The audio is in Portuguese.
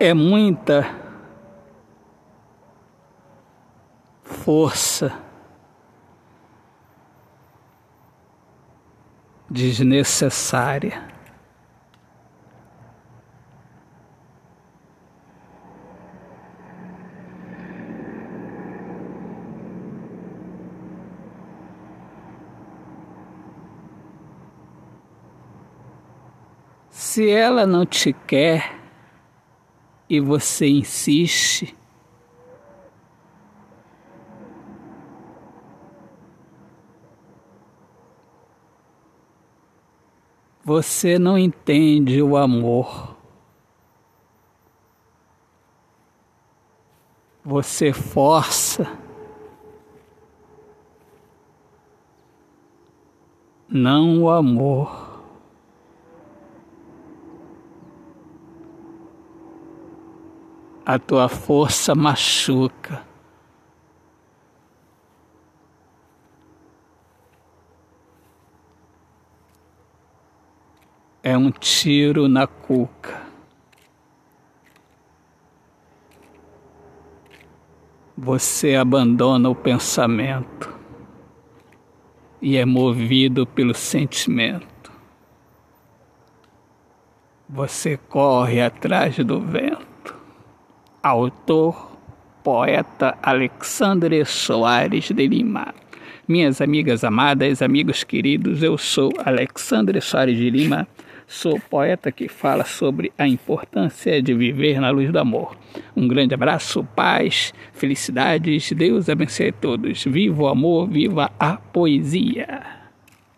é muita força desnecessária. Se ela não te quer e você insiste, você não entende o amor. Você força. Não o amor. A tua força machuca. É um tiro na cuca. Você abandona o pensamento e é movido pelo sentimento. Você corre atrás do vento autor, poeta Alexandre Soares de Lima. Minhas amigas amadas, amigos queridos, eu sou Alexandre Soares de Lima, sou poeta que fala sobre a importância de viver na luz do amor. Um grande abraço, paz, felicidades, Deus abençoe a todos. Viva o amor, viva a poesia.